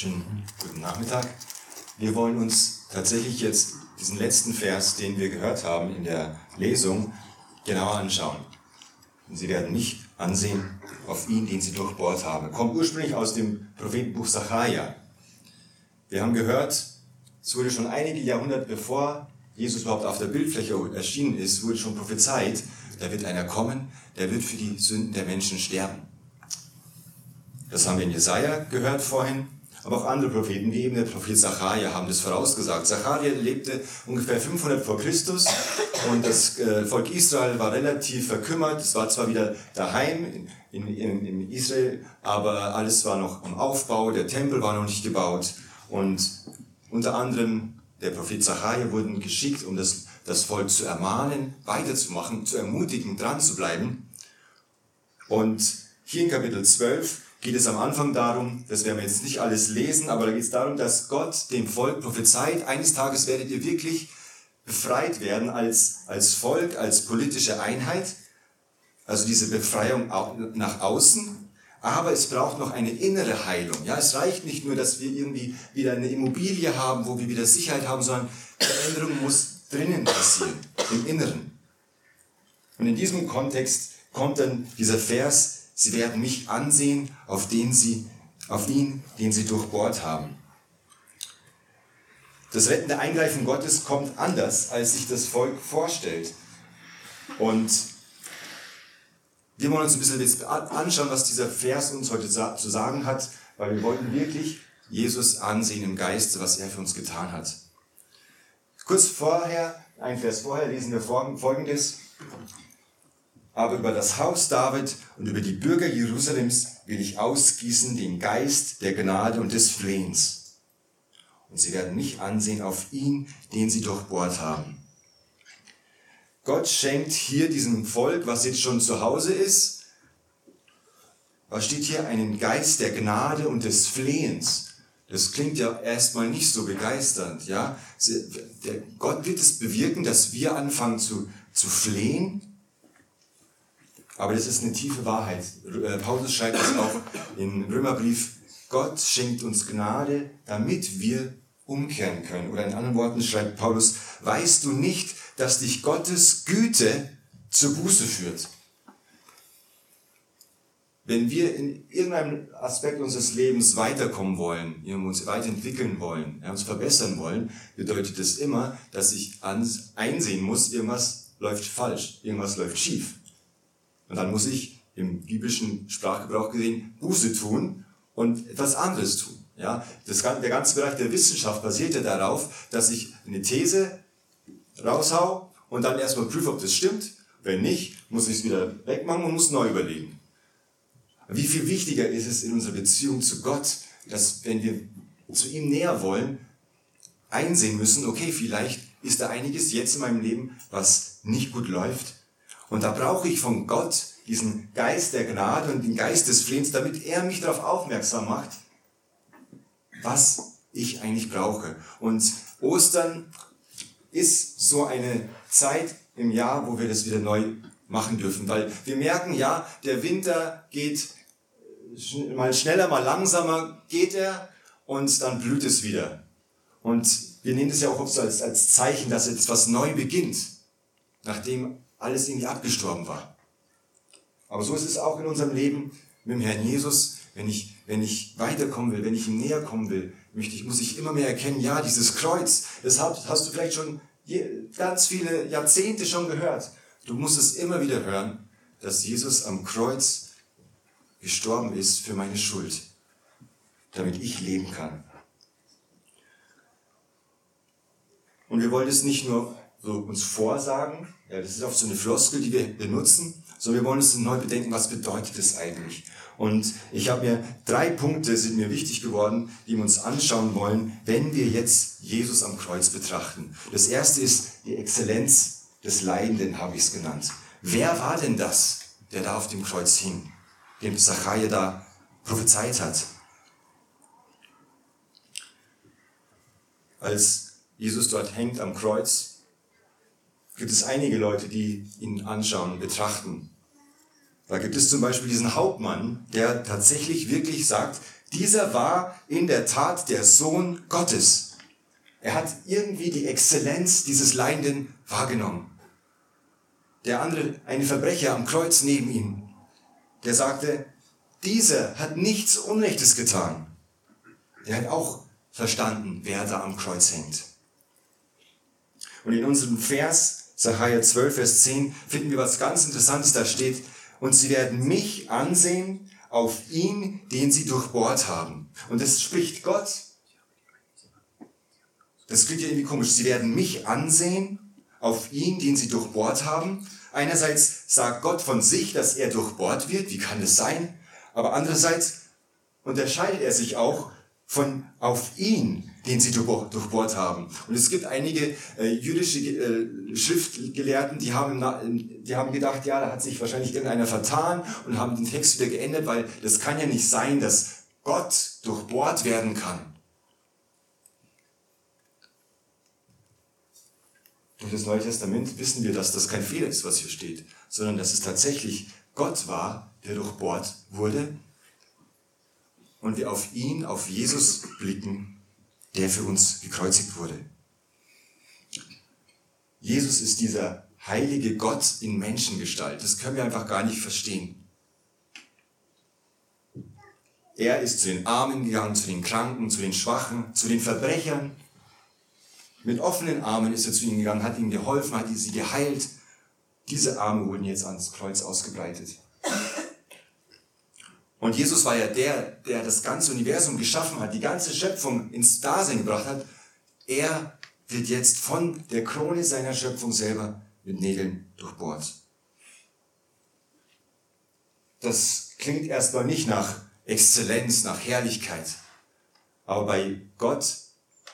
Schönen guten Nachmittag. Wir wollen uns tatsächlich jetzt diesen letzten Vers, den wir gehört haben in der Lesung, genauer anschauen. Und Sie werden nicht ansehen auf ihn, den Sie durchbohrt haben. Kommt ursprünglich aus dem Prophetenbuch Sacharja. Wir haben gehört, es wurde schon einige Jahrhunderte bevor Jesus überhaupt auf der Bildfläche erschienen ist, wurde schon prophezeit, da wird einer kommen, der wird für die Sünden der Menschen sterben. Das haben wir in Jesaja gehört vorhin. Aber auch andere Propheten, wie eben der Prophet Zacharia, haben das vorausgesagt. Zacharia lebte ungefähr 500 vor Christus und das äh, Volk Israel war relativ verkümmert. Es war zwar wieder daheim in, in, in Israel, aber alles war noch im Aufbau, der Tempel war noch nicht gebaut. Und unter anderem der Prophet Zacharia wurden geschickt, um das, das Volk zu ermahnen, weiterzumachen, zu ermutigen, dran zu bleiben. Und hier in Kapitel 12 geht es am Anfang darum, das werden wir jetzt nicht alles lesen, aber da geht es darum, dass Gott dem Volk prophezeit, eines Tages werdet ihr wirklich befreit werden als, als Volk, als politische Einheit. Also diese Befreiung nach außen. Aber es braucht noch eine innere Heilung. Ja, es reicht nicht nur, dass wir irgendwie wieder eine Immobilie haben, wo wir wieder Sicherheit haben, sondern Veränderung muss drinnen passieren, im Inneren. Und in diesem Kontext kommt dann dieser Vers, Sie werden mich ansehen, auf den sie, auf ihn, den sie durchbohrt haben. Das rettende Eingreifen Gottes kommt anders, als sich das Volk vorstellt. Und wir wollen uns ein bisschen jetzt anschauen, was dieser Vers uns heute zu sagen hat, weil wir wollten wirklich Jesus ansehen im Geiste, was er für uns getan hat. Kurz vorher, ein Vers vorher, lesen wir folgendes aber über das Haus David und über die Bürger Jerusalems will ich ausgießen den Geist der Gnade und des Flehens. Und sie werden mich ansehen auf ihn, den sie durchbohrt haben. Gott schenkt hier diesem Volk, was jetzt schon zu Hause ist, was steht hier? Einen Geist der Gnade und des Flehens. Das klingt ja erstmal nicht so begeisternd, ja. Gott wird es bewirken, dass wir anfangen zu, zu flehen, aber das ist eine tiefe Wahrheit. Äh, Paulus schreibt es auch im Römerbrief, Gott schenkt uns Gnade, damit wir umkehren können. Oder in anderen Worten schreibt Paulus, weißt du nicht, dass dich Gottes Güte zur Buße führt? Wenn wir in irgendeinem Aspekt unseres Lebens weiterkommen wollen, uns weiterentwickeln wollen, uns verbessern wollen, bedeutet das immer, dass ich einsehen muss, irgendwas läuft falsch, irgendwas läuft schief. Und dann muss ich im biblischen Sprachgebrauch gesehen Buße tun und etwas anderes tun. Ja, das, der ganze Bereich der Wissenschaft basiert ja darauf, dass ich eine These raushau und dann erstmal prüfe, ob das stimmt. Wenn nicht, muss ich es wieder wegmachen und muss neu überlegen. Wie viel wichtiger ist es in unserer Beziehung zu Gott, dass wenn wir zu ihm näher wollen, einsehen müssen, okay, vielleicht ist da einiges jetzt in meinem Leben, was nicht gut läuft und da brauche ich von Gott diesen Geist der Gnade und den Geist des Flehens, damit er mich darauf aufmerksam macht, was ich eigentlich brauche. Und Ostern ist so eine Zeit im Jahr, wo wir das wieder neu machen dürfen, weil wir merken, ja, der Winter geht mal schneller, mal langsamer geht er und dann blüht es wieder. Und wir nehmen das ja auch oft als, als Zeichen, dass etwas neu beginnt, nachdem alles irgendwie abgestorben war. Aber so ist es auch in unserem Leben mit dem Herrn Jesus. Wenn ich, wenn ich weiterkommen will, wenn ich ihm näher kommen will, möchte ich, muss ich immer mehr erkennen, ja, dieses Kreuz, das hast, hast du vielleicht schon ganz viele Jahrzehnte schon gehört. Du musst es immer wieder hören, dass Jesus am Kreuz gestorben ist für meine Schuld, damit ich leben kann. Und wir wollen es nicht nur so uns vorsagen, ja, das ist oft so eine Floskel, die wir benutzen, sondern wir wollen uns neu bedenken, was bedeutet das eigentlich? Und ich habe mir drei Punkte sind mir wichtig geworden, die wir uns anschauen wollen, wenn wir jetzt Jesus am Kreuz betrachten. Das erste ist die Exzellenz des Leidenden, habe ich es genannt. Wer war denn das, der da auf dem Kreuz hing, dem Zachariah da prophezeit hat? Als Jesus dort hängt am Kreuz, gibt es einige Leute, die ihn anschauen, betrachten. Da gibt es zum Beispiel diesen Hauptmann, der tatsächlich wirklich sagt, Dieser war in der Tat der Sohn Gottes. Er hat irgendwie die Exzellenz dieses Leidenden wahrgenommen. Der andere, ein Verbrecher am Kreuz neben ihm, der sagte, dieser hat nichts Unrechtes getan. Der hat auch verstanden, wer da am Kreuz hängt. Und in unserem Vers, Sacharja 12, Vers 10, finden wir was ganz Interessantes. Da steht, und sie werden mich ansehen auf ihn, den sie durchbohrt haben. Und das spricht Gott. Das klingt ja irgendwie komisch. Sie werden mich ansehen auf ihn, den sie durchbohrt haben. Einerseits sagt Gott von sich, dass er durchbohrt wird. Wie kann das sein? Aber andererseits unterscheidet er sich auch von auf ihn, den sie durchbohrt haben. Und es gibt einige äh, jüdische äh, Schriftgelehrten, die haben, die haben gedacht, ja, da hat sich wahrscheinlich irgendeiner vertan und haben den Text wieder geändert, weil das kann ja nicht sein, dass Gott durchbohrt werden kann. Durch das Neue Testament wissen wir, dass das kein Fehler ist, was hier steht, sondern dass es tatsächlich Gott war, der durchbohrt wurde und wir auf ihn, auf Jesus blicken, der für uns gekreuzigt wurde. Jesus ist dieser heilige Gott in Menschengestalt. Das können wir einfach gar nicht verstehen. Er ist zu den Armen gegangen, zu den Kranken, zu den Schwachen, zu den Verbrechern. Mit offenen Armen ist er zu ihnen gegangen, hat ihnen geholfen, hat sie geheilt. Diese Arme wurden jetzt ans Kreuz ausgebreitet. Und Jesus war ja der, der das ganze Universum geschaffen hat, die ganze Schöpfung ins Dasein gebracht hat. Er wird jetzt von der Krone seiner Schöpfung selber mit Nägeln durchbohrt. Das klingt erstmal nicht nach Exzellenz, nach Herrlichkeit. Aber bei Gott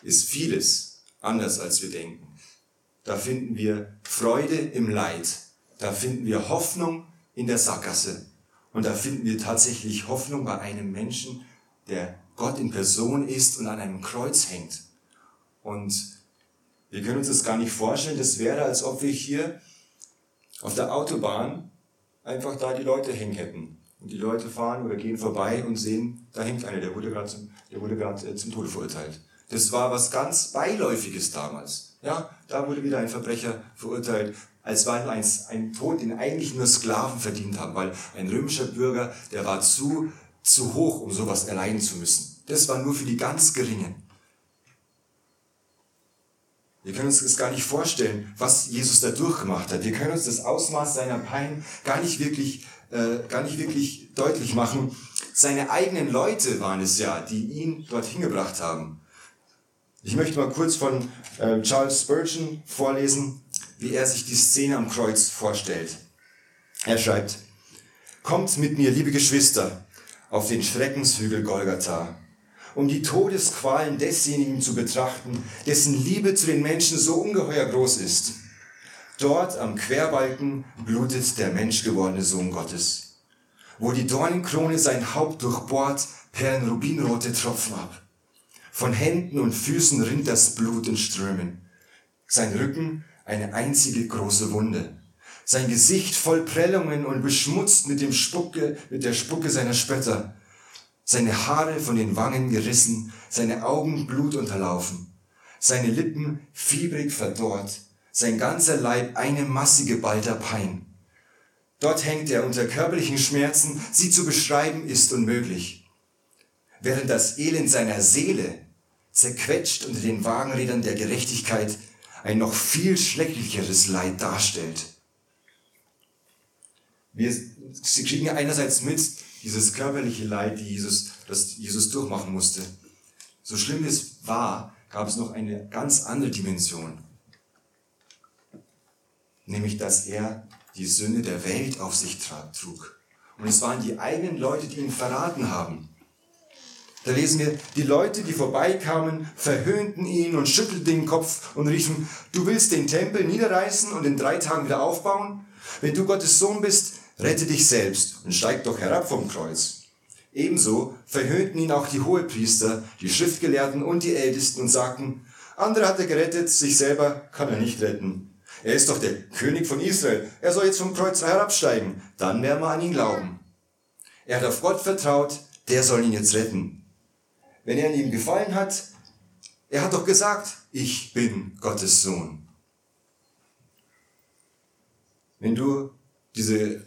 ist vieles anders, als wir denken. Da finden wir Freude im Leid. Da finden wir Hoffnung in der Sackgasse. Und da finden wir tatsächlich Hoffnung bei einem Menschen, der Gott in Person ist und an einem Kreuz hängt. Und wir können uns das gar nicht vorstellen. Das wäre, als ob wir hier auf der Autobahn einfach da die Leute hängen hätten. Und die Leute fahren oder gehen vorbei und sehen, da hängt einer, der wurde gerade zum, der wurde gerade äh, zum Tode verurteilt. Das war was ganz Beiläufiges damals. Ja, da wurde wieder ein Verbrecher verurteilt als war ein, ein Tod, den eigentlich nur Sklaven verdient haben, weil ein römischer Bürger, der war zu, zu hoch, um sowas erleiden zu müssen. Das war nur für die ganz Geringen. Wir können uns das gar nicht vorstellen, was Jesus da durchgemacht hat. Wir können uns das Ausmaß seiner Pein gar nicht wirklich, äh, gar nicht wirklich deutlich machen. Seine eigenen Leute waren es ja, die ihn dorthin gebracht haben. Ich möchte mal kurz von äh, Charles Spurgeon vorlesen wie er sich die Szene am Kreuz vorstellt. Er schreibt, Kommt mit mir, liebe Geschwister, auf den Schreckenshügel Golgatha, um die Todesqualen desjenigen zu betrachten, dessen Liebe zu den Menschen so ungeheuer groß ist. Dort am Querbalken blutet der menschgewordene Sohn Gottes. Wo die Dornenkrone sein Haupt durchbohrt, perlen rubinrote Tropfen ab. Von Händen und Füßen rinnt das Blut in Strömen. Sein Rücken eine einzige große Wunde. Sein Gesicht voll Prellungen und beschmutzt mit dem Spucke, mit der Spucke seiner Spötter. Seine Haare von den Wangen gerissen, seine Augen blutunterlaufen. Seine Lippen fiebrig verdorrt, sein ganzer Leib eine massige Balter Pein. Dort hängt er unter körperlichen Schmerzen, sie zu beschreiben ist unmöglich. Während das Elend seiner Seele zerquetscht unter den Wagenrädern der Gerechtigkeit ein noch viel schrecklicheres Leid darstellt. Wir kriegen einerseits mit dieses körperliche Leid, die Jesus, das Jesus durchmachen musste. So schlimm es war, gab es noch eine ganz andere Dimension. Nämlich, dass er die Sünde der Welt auf sich trug. Und es waren die eigenen Leute, die ihn verraten haben. Da lesen wir, die Leute, die vorbeikamen, verhöhnten ihn und schüttelten den Kopf und riefen, du willst den Tempel niederreißen und in drei Tagen wieder aufbauen? Wenn du Gottes Sohn bist, rette dich selbst und steig doch herab vom Kreuz. Ebenso verhöhnten ihn auch die Hohepriester, die Schriftgelehrten und die Ältesten und sagten, andere hat er gerettet, sich selber kann er nicht retten. Er ist doch der König von Israel. Er soll jetzt vom Kreuz herabsteigen. Dann werden wir an ihn glauben. Er hat auf Gott vertraut, der soll ihn jetzt retten. Wenn er an ihm gefallen hat, er hat doch gesagt, ich bin Gottes Sohn. Wenn du diese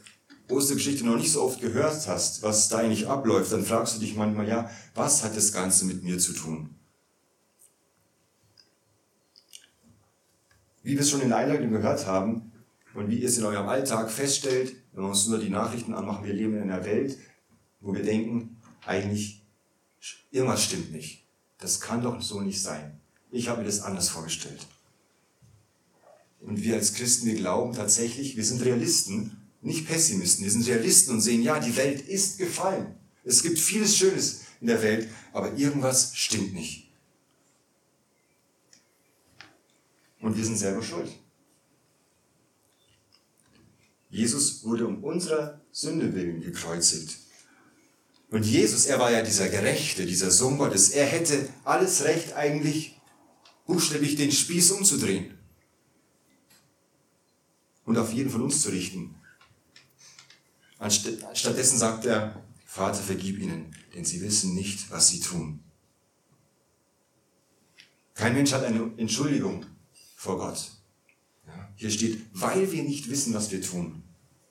Ostergeschichte noch nicht so oft gehört hast, was da eigentlich abläuft, dann fragst du dich manchmal, ja, was hat das Ganze mit mir zu tun? Wie wir es schon in der Einleitung gehört haben und wie ihr es in eurem Alltag feststellt, wenn wir uns nur die Nachrichten anmachen, wir leben in einer Welt, wo wir denken, eigentlich irgendwas stimmt nicht. Das kann doch so nicht sein. Ich habe mir das anders vorgestellt. Und wir als Christen, wir glauben tatsächlich, wir sind Realisten, nicht Pessimisten. Wir sind Realisten und sehen, ja, die Welt ist gefallen. Es gibt vieles Schönes in der Welt, aber irgendwas stimmt nicht. Und wir sind selber schuld. Jesus wurde um unserer Sünde willen gekreuzigt. Und Jesus, er war ja dieser Gerechte, dieser Sohn Gottes. Er hätte alles Recht eigentlich buchstäblich den Spieß umzudrehen und auf jeden von uns zu richten. Stattdessen sagt er, Vater, vergib ihnen, denn sie wissen nicht, was sie tun. Kein Mensch hat eine Entschuldigung vor Gott. Hier steht, weil wir nicht wissen, was wir tun,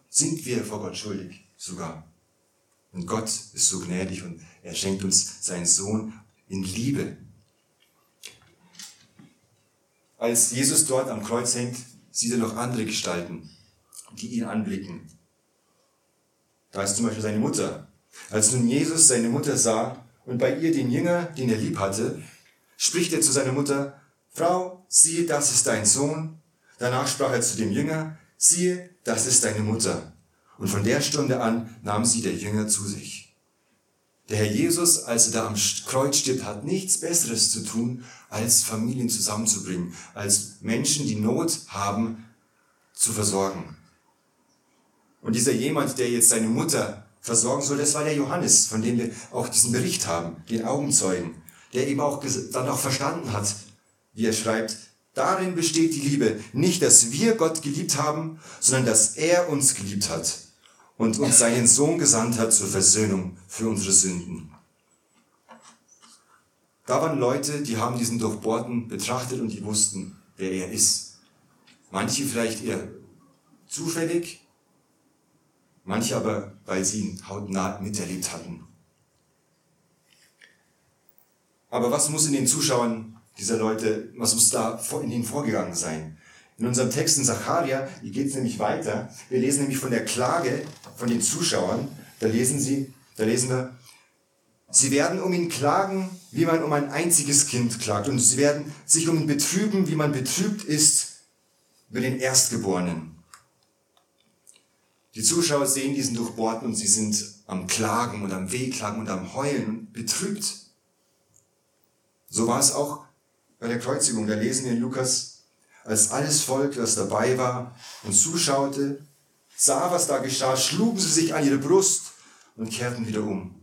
sind wir vor Gott schuldig sogar. Und Gott ist so gnädig und er schenkt uns seinen Sohn in Liebe. Als Jesus dort am Kreuz hängt, sieht er noch andere Gestalten, die ihn anblicken. Da ist zum Beispiel seine Mutter. Als nun Jesus seine Mutter sah und bei ihr den Jünger, den er lieb hatte, spricht er zu seiner Mutter, Frau, siehe, das ist dein Sohn. Danach sprach er zu dem Jünger, siehe, das ist deine Mutter. Und von der Stunde an nahm sie der Jünger zu sich. Der Herr Jesus, als er da am Kreuz stirbt, hat nichts Besseres zu tun, als Familien zusammenzubringen, als Menschen, die Not haben, zu versorgen. Und dieser jemand, der jetzt seine Mutter versorgen soll, das war der Johannes, von dem wir auch diesen Bericht haben, den Augenzeugen, der eben auch dann auch verstanden hat, wie er schreibt, darin besteht die Liebe, nicht, dass wir Gott geliebt haben, sondern dass er uns geliebt hat und uns seinen Sohn gesandt hat zur Versöhnung für unsere Sünden. Da waren Leute, die haben diesen Durchbohrten betrachtet und die wussten, wer er ist. Manche vielleicht eher zufällig, manche aber, weil sie ihn hautnah miterlebt hatten. Aber was muss in den Zuschauern dieser Leute, was muss da in ihnen vorgegangen sein? In unserem Text in Zacharia, hier geht es nämlich weiter. Wir lesen nämlich von der Klage von den Zuschauern. Da lesen sie, da lesen wir, sie werden um ihn klagen, wie man um ein einziges Kind klagt. Und sie werden sich um ihn betrüben, wie man betrübt ist über den Erstgeborenen. Die Zuschauer sehen diesen Durchbohrten und sie sind am Klagen und am Wehklagen und am Heulen betrübt. So war es auch bei der Kreuzigung. Da lesen wir in Lukas, als alles Volk, das dabei war und zuschaute, sah, was da geschah, schlugen sie sich an ihre Brust und kehrten wieder um.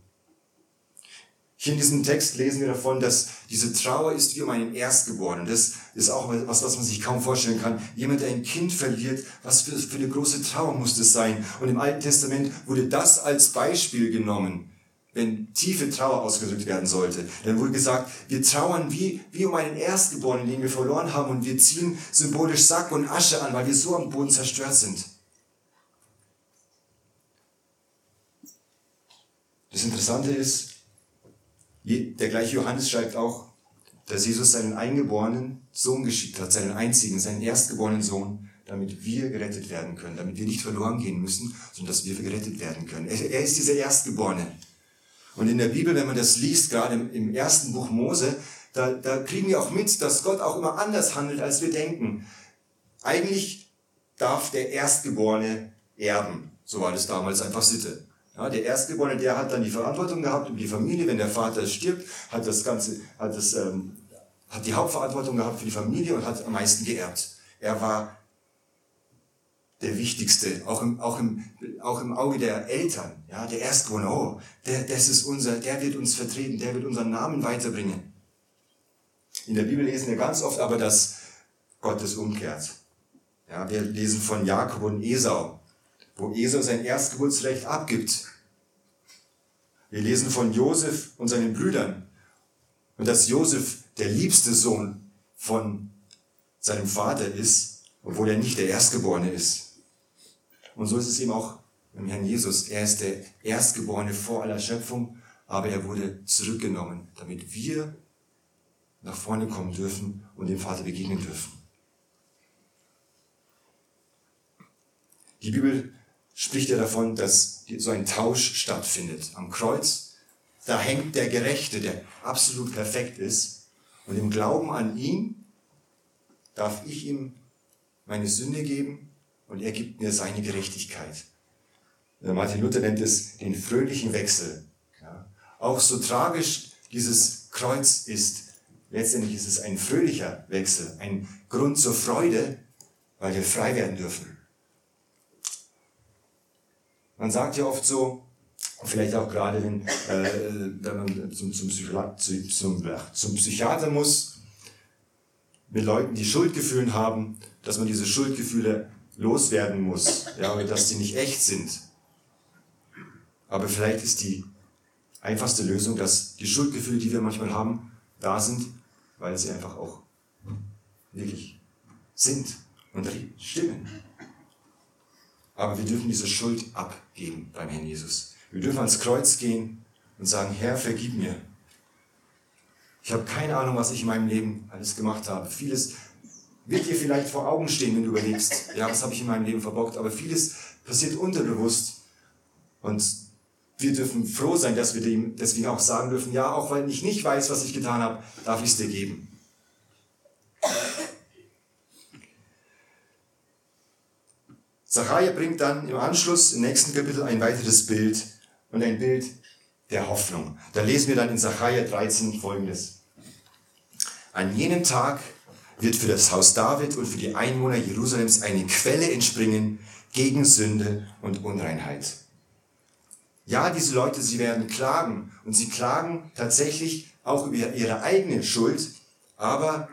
Hier in diesem Text lesen wir davon, dass diese Trauer ist wie um einen Erstgeborenen. Das ist auch was, was man sich kaum vorstellen kann. Jemand, der ein Kind verliert, was für, für eine große Trauer muss das sein? Und im Alten Testament wurde das als Beispiel genommen, wenn tiefe Trauer ausgedrückt werden sollte. Dann wurde gesagt, wir trauern wie, wie um einen Erstgeborenen, den wir verloren haben und wir ziehen symbolisch Sack und Asche an, weil wir so am Boden zerstört sind. Das Interessante ist, der gleiche Johannes schreibt auch, dass Jesus seinen eingeborenen Sohn geschickt hat, seinen einzigen, seinen erstgeborenen Sohn, damit wir gerettet werden können, damit wir nicht verloren gehen müssen, sondern dass wir gerettet werden können. Er, ist dieser Erstgeborene. Und in der Bibel, wenn man das liest, gerade im, ersten Buch Mose, da, da kriegen wir auch mit, dass Gott auch immer anders handelt, als wir denken. Eigentlich darf der Erstgeborene erben. So war das damals einfach Sitte. Ja, der Erstgeborene, der hat dann die Verantwortung gehabt um die Familie. Wenn der Vater stirbt, hat das Ganze, hat das, ähm, hat die Hauptverantwortung gehabt für die Familie und hat am meisten geerbt. Er war der Wichtigste, auch im, auch im, auch im Auge der Eltern. Ja, der Erstgeborene, oh, der, das ist unser, der wird uns vertreten, der wird unseren Namen weiterbringen. In der Bibel lesen wir ganz oft aber, dass Gott es umkehrt. Ja, wir lesen von Jakob und Esau wo Esau sein Erstgeburtsrecht abgibt. Wir lesen von Josef und seinen Brüdern, und dass Josef der liebste Sohn von seinem Vater ist, obwohl er nicht der Erstgeborene ist. Und so ist es eben auch beim Herrn Jesus. Er ist der Erstgeborene vor aller Schöpfung, aber er wurde zurückgenommen, damit wir nach vorne kommen dürfen und dem Vater begegnen dürfen. Die Bibel spricht ja davon, dass so ein Tausch stattfindet. Am Kreuz, da hängt der Gerechte, der absolut perfekt ist. Und im Glauben an ihn darf ich ihm meine Sünde geben und er gibt mir seine Gerechtigkeit. Martin Luther nennt es den fröhlichen Wechsel. Ja. Auch so tragisch dieses Kreuz ist, letztendlich ist es ein fröhlicher Wechsel, ein Grund zur Freude, weil wir frei werden dürfen. Man sagt ja oft so, vielleicht auch gerade, wenn, äh, wenn man zum, zum, zum, zum Psychiater muss, mit Leuten, die Schuldgefühle haben, dass man diese Schuldgefühle loswerden muss, ja, dass die nicht echt sind. Aber vielleicht ist die einfachste Lösung, dass die Schuldgefühle, die wir manchmal haben, da sind, weil sie einfach auch wirklich sind und stimmen. Aber wir dürfen diese Schuld abgeben beim Herrn Jesus. Wir dürfen ans Kreuz gehen und sagen, Herr, vergib mir. Ich habe keine Ahnung, was ich in meinem Leben alles gemacht habe. Vieles wird dir vielleicht vor Augen stehen, wenn du überlegst, ja, was habe ich in meinem Leben verbockt. Aber vieles passiert unterbewusst. Und wir dürfen froh sein, dass wir dem deswegen auch sagen dürfen, ja, auch weil ich nicht weiß, was ich getan habe, darf ich es dir geben. Zachariah bringt dann im Anschluss im nächsten Kapitel ein weiteres Bild und ein Bild der Hoffnung. Da lesen wir dann in Zachariah 13 folgendes. An jenem Tag wird für das Haus David und für die Einwohner Jerusalems eine Quelle entspringen gegen Sünde und Unreinheit. Ja, diese Leute, sie werden klagen und sie klagen tatsächlich auch über ihre eigene Schuld, aber,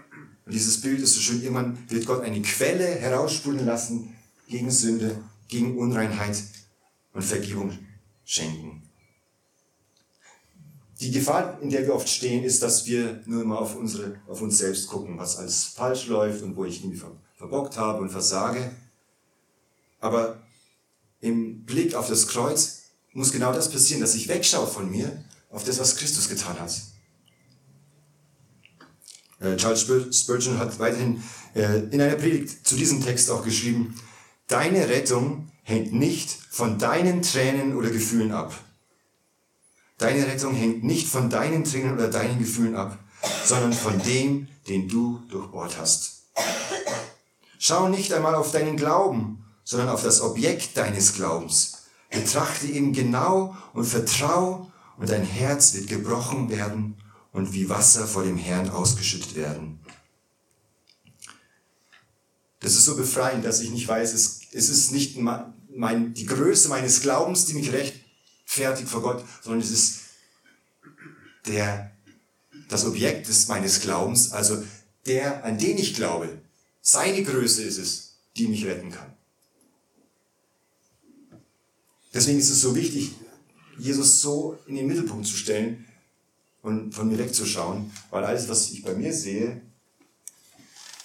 dieses Bild ist so schön, irgendwann wird Gott eine Quelle heraussprudeln lassen, gegen Sünde, gegen Unreinheit und Vergebung schenken. Die Gefahr, in der wir oft stehen, ist, dass wir nur immer auf, unsere, auf uns selbst gucken, was alles falsch läuft und wo ich irgendwie verbockt habe und versage. Aber im Blick auf das Kreuz muss genau das passieren, dass ich wegschaue von mir auf das, was Christus getan hat. Äh, Charles Spurgeon hat weiterhin äh, in einer Predigt zu diesem Text auch geschrieben, Deine Rettung hängt nicht von deinen Tränen oder Gefühlen ab. Deine Rettung hängt nicht von deinen Tränen oder deinen Gefühlen ab, sondern von dem, den du durchbohrt hast. Schau nicht einmal auf deinen Glauben, sondern auf das Objekt deines Glaubens. Betrachte ihn genau und vertrau und dein Herz wird gebrochen werden und wie Wasser vor dem Herrn ausgeschüttet werden. Das ist so befreiend, dass ich nicht weiß, es, ist nicht mein, die Größe meines Glaubens, die mich rechtfertigt vor Gott, sondern es ist der, das Objekt des, meines Glaubens, also der, an den ich glaube. Seine Größe ist es, die mich retten kann. Deswegen ist es so wichtig, Jesus so in den Mittelpunkt zu stellen und von mir wegzuschauen, weil alles, was ich bei mir sehe,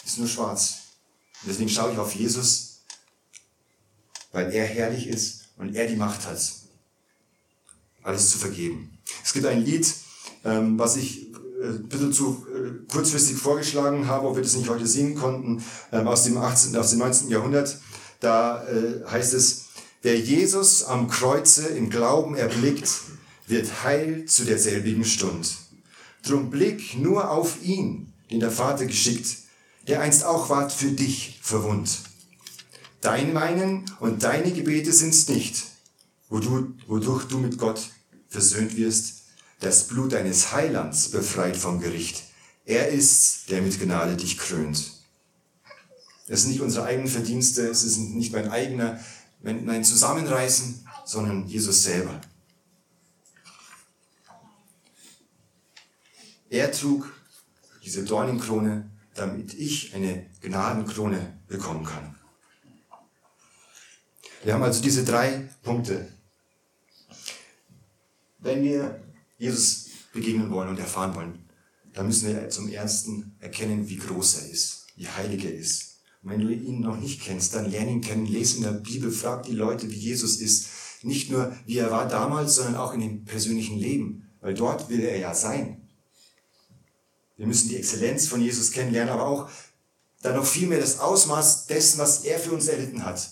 ist nur schwarz. Und deswegen schaue ich auf Jesus, weil er herrlich ist und er die Macht hat, alles zu vergeben. Es gibt ein Lied, ähm, was ich äh, ein bisschen zu äh, kurzfristig vorgeschlagen habe, ob wir das nicht heute singen konnten, ähm, aus dem 18., aus dem 19. Jahrhundert. Da äh, heißt es, wer Jesus am Kreuze im Glauben erblickt, wird heil zu derselbigen Stund. Drum blick nur auf ihn, den der Vater geschickt, der einst auch ward für dich verwund. Dein Meinen und deine Gebete sind's nicht, wodurch du mit Gott versöhnt wirst. Das Blut deines Heilands befreit vom Gericht. Er ist's, der mit Gnade dich krönt. Es sind nicht unsere eigenen Verdienste, es ist nicht mein eigener, mein Zusammenreißen, sondern Jesus selber. Er trug diese Dornenkrone damit ich eine Gnadenkrone bekommen kann. Wir haben also diese drei Punkte. Wenn wir Jesus begegnen wollen und erfahren wollen, dann müssen wir zum Ersten erkennen, wie groß er ist, wie heilig er ist. Und wenn du ihn noch nicht kennst, dann lerne ihn kennen, lese in der Bibel, frag die Leute, wie Jesus ist. Nicht nur, wie er war damals, sondern auch in dem persönlichen Leben, weil dort will er ja sein. Wir müssen die Exzellenz von Jesus kennenlernen, aber auch dann noch viel mehr das Ausmaß dessen, was er für uns erlitten hat.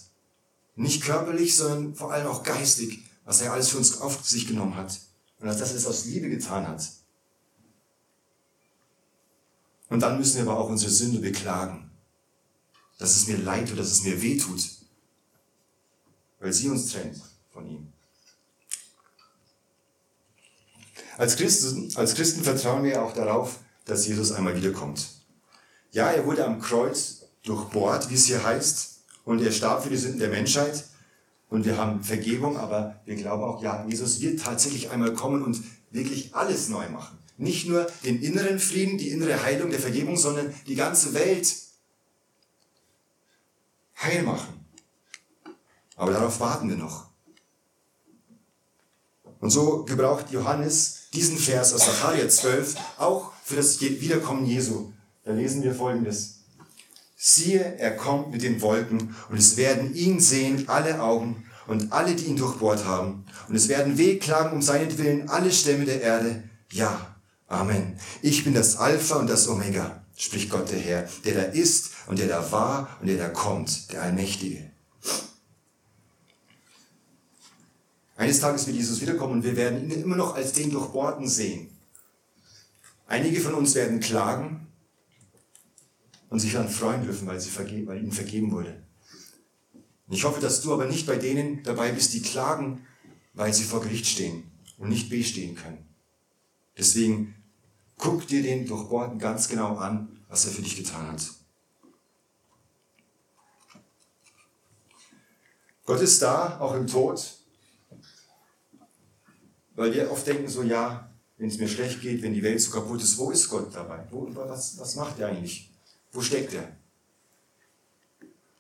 Nicht körperlich, sondern vor allem auch geistig, was er alles für uns auf sich genommen hat. Und dass er es aus Liebe getan hat. Und dann müssen wir aber auch unsere Sünde beklagen. Dass es mir leid tut, dass es mir weh tut. Weil sie uns trennt von ihm. Als Christen, als Christen vertrauen wir auch darauf, dass Jesus einmal wiederkommt. Ja, er wurde am Kreuz durchbohrt, wie es hier heißt, und er starb für die Sünden der Menschheit. Und wir haben Vergebung, aber wir glauben auch, ja, Jesus wird tatsächlich einmal kommen und wirklich alles neu machen. Nicht nur den inneren Frieden, die innere Heilung der Vergebung, sondern die ganze Welt heil machen. Aber darauf warten wir noch. Und so gebraucht Johannes diesen Vers aus Sacharja 12 auch für das Wiederkommen Jesu. Da lesen wir folgendes. Siehe, er kommt mit den Wolken und es werden ihn sehen alle Augen und alle, die ihn durchbohrt haben. Und es werden wehklagen um seinetwillen alle Stämme der Erde. Ja, Amen. Ich bin das Alpha und das Omega, spricht Gott der Herr, der da ist und der da war und der da kommt, der Allmächtige. Eines Tages wird Jesus wiederkommen und wir werden ihn immer noch als den Durchbohrten sehen. Einige von uns werden klagen und sich dann freuen dürfen, weil, sie verge weil ihnen vergeben wurde. Ich hoffe, dass du aber nicht bei denen dabei bist, die klagen, weil sie vor Gericht stehen und nicht bestehen können. Deswegen guck dir den Durchbohrten ganz genau an, was er für dich getan hat. Gott ist da, auch im Tod, weil wir oft denken so, ja, wenn es mir schlecht geht, wenn die Welt so kaputt ist, wo ist Gott dabei? Wo, was, was macht er eigentlich? Wo steckt er?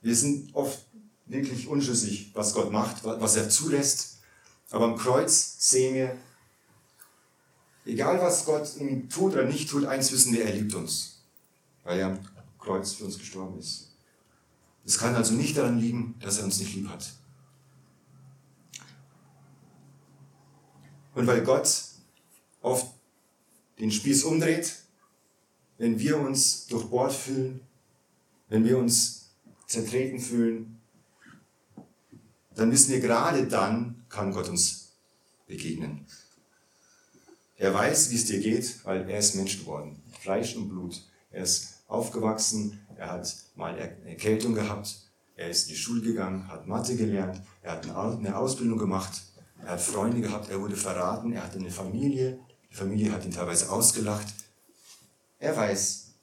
Wir sind oft wirklich unschlüssig, was Gott macht, was er zulässt. Aber am Kreuz sehen wir, Egal was Gott tut oder nicht tut, eins wissen wir, er liebt uns, weil er am Kreuz für uns gestorben ist. Es kann also nicht daran liegen, dass er uns nicht lieb hat. Und weil Gott oft den Spieß umdreht, wenn wir uns durchbohrt fühlen, wenn wir uns zertreten fühlen, dann wissen wir, gerade dann kann Gott uns begegnen. Er weiß, wie es dir geht, weil er ist Mensch geworden. Fleisch und Blut. Er ist aufgewachsen, er hat mal Erkältung gehabt, er ist in die Schule gegangen, hat Mathe gelernt, er hat eine Ausbildung gemacht, er hat Freunde gehabt, er wurde verraten, er hatte eine Familie, die Familie hat ihn teilweise ausgelacht. Er weiß,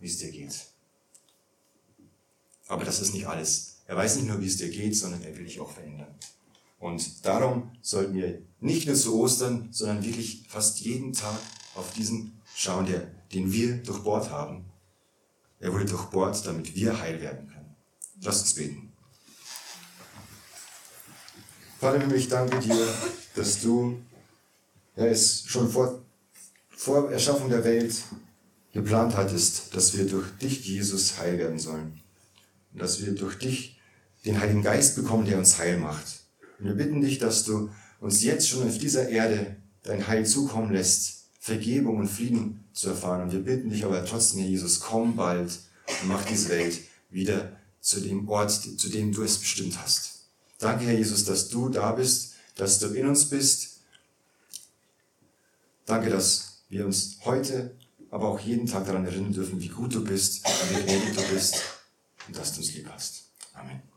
wie es dir geht. Aber das ist nicht alles. Er weiß nicht nur, wie es dir geht, sondern er will dich auch verändern. Und darum sollten wir nicht nur zu Ostern, sondern wirklich fast jeden Tag auf diesen schauen, der, den wir durchbohrt haben. Er wurde durchbohrt, damit wir heil werden können. Lass uns beten. Vater, ich danke dir, dass du ja, es schon vor, vor Erschaffung der Welt geplant hattest, dass wir durch dich, Jesus, heil werden sollen. Und dass wir durch dich den Heiligen Geist bekommen, der uns heil macht. Und wir bitten dich, dass du uns jetzt schon auf dieser Erde dein Heil zukommen lässt, Vergebung und Frieden zu erfahren. Und wir bitten dich aber trotzdem, Herr Jesus, komm bald und mach diese Welt wieder zu dem Ort, zu dem du es bestimmt hast. Danke, Herr Jesus, dass du da bist, dass du in uns bist. Danke, dass wir uns heute, aber auch jeden Tag daran erinnern dürfen, wie gut du bist, wie gnädig du bist und dass du uns lieb hast. Amen.